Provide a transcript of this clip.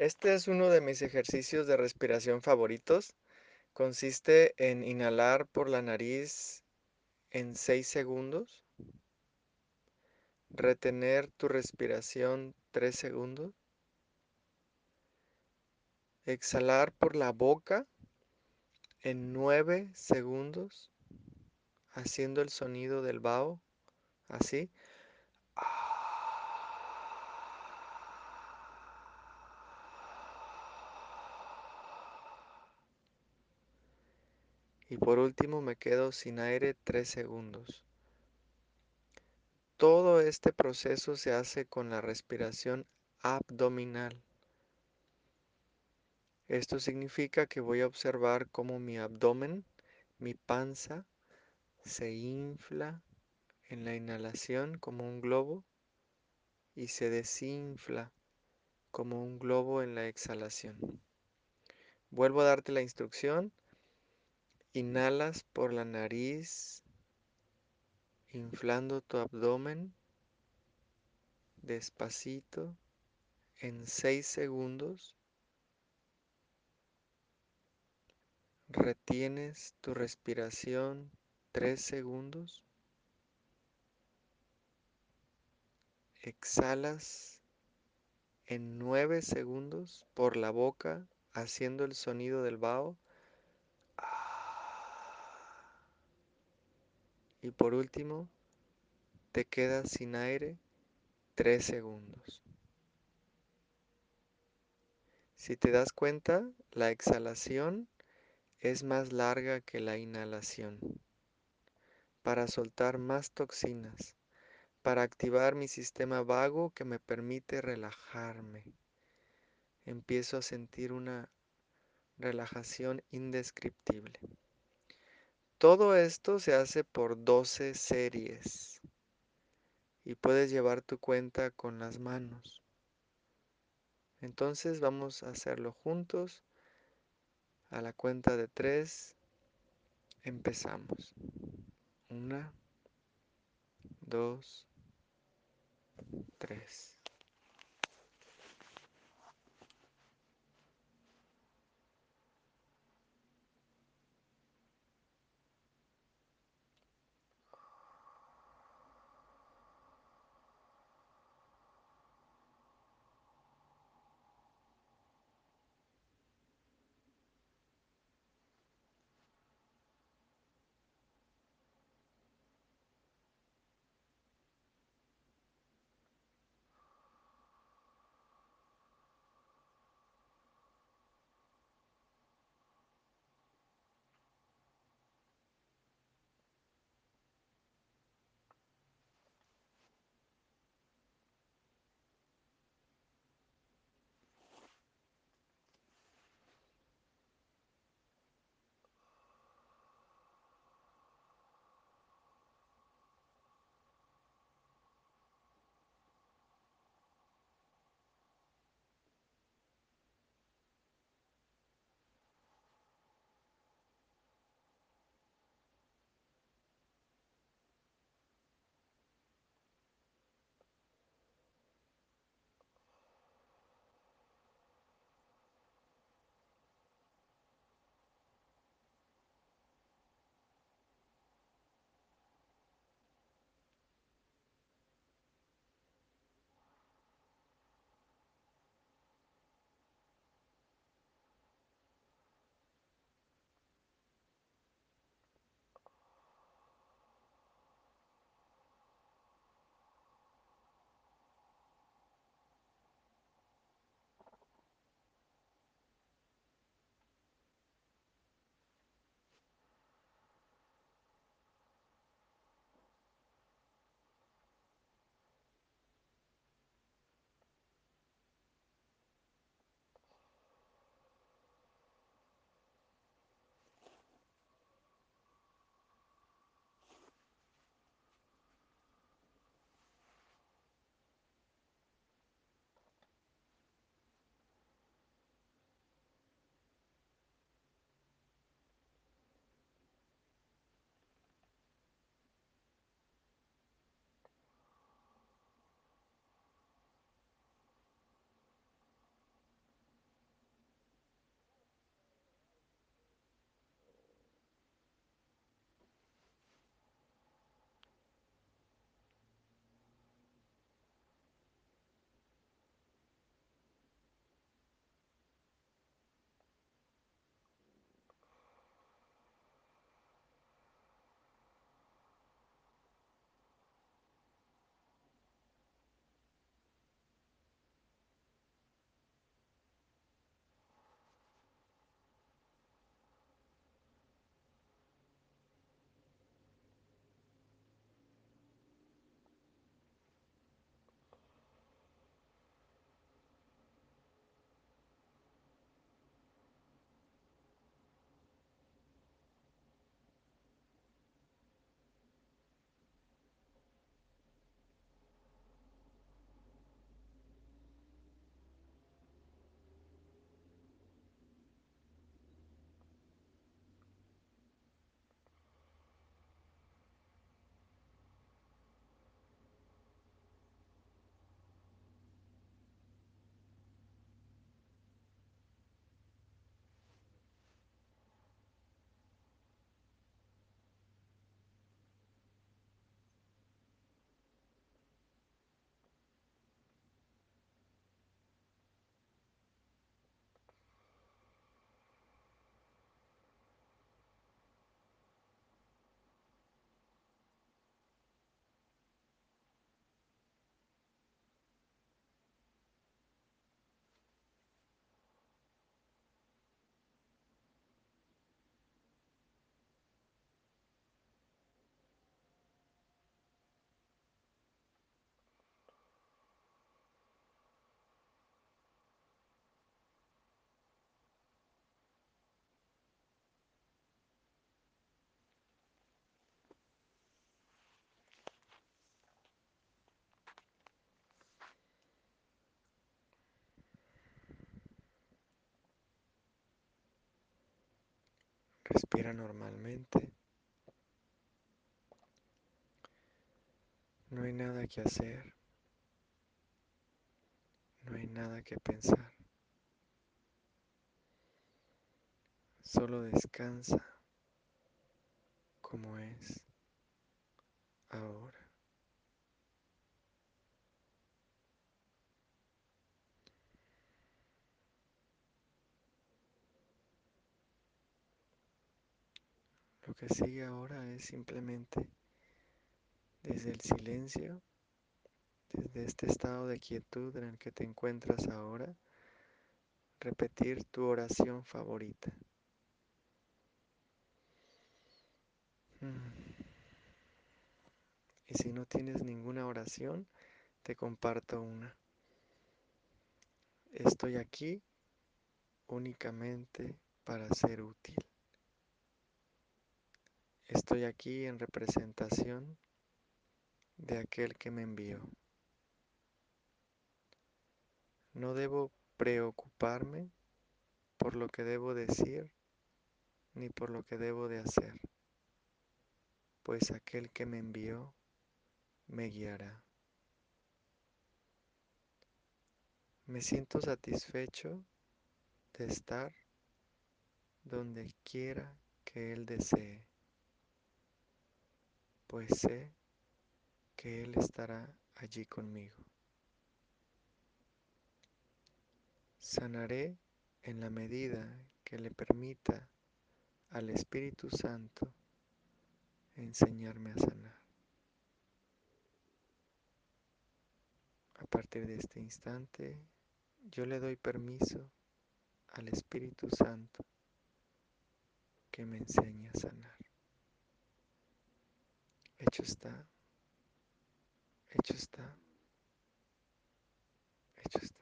Este es uno de mis ejercicios de respiración favoritos. Consiste en inhalar por la nariz en 6 segundos, retener tu respiración 3 segundos, exhalar por la boca en 9 segundos, haciendo el sonido del vaho, así. Y por último me quedo sin aire 3 segundos. Todo este proceso se hace con la respiración abdominal. Esto significa que voy a observar cómo mi abdomen, mi panza, se infla en la inhalación como un globo y se desinfla como un globo en la exhalación. Vuelvo a darte la instrucción. Inhalas por la nariz, inflando tu abdomen despacito en 6 segundos. Retienes tu respiración 3 segundos. Exhalas en 9 segundos por la boca haciendo el sonido del vaho. Y por último, te quedas sin aire 3 segundos. Si te das cuenta, la exhalación es más larga que la inhalación para soltar más toxinas, para activar mi sistema vago que me permite relajarme. Empiezo a sentir una relajación indescriptible. Todo esto se hace por 12 series y puedes llevar tu cuenta con las manos. Entonces vamos a hacerlo juntos. A la cuenta de tres empezamos. Una, dos, tres. Respira normalmente. No hay nada que hacer. No hay nada que pensar. Solo descansa como es ahora. Lo que sigue ahora es simplemente desde el silencio, desde este estado de quietud en el que te encuentras ahora, repetir tu oración favorita. Mm. Y si no tienes ninguna oración, te comparto una. Estoy aquí únicamente para ser útil. Estoy aquí en representación de aquel que me envió. No debo preocuparme por lo que debo decir ni por lo que debo de hacer, pues aquel que me envió me guiará. Me siento satisfecho de estar donde quiera que Él desee, pues sé que Él estará allí conmigo. Sanaré en la medida que le permita al Espíritu Santo enseñarme a sanar. A partir de este instante, yo le doy permiso al Espíritu Santo que me enseñe a sanar. Hecho está, hecho está, hecho está.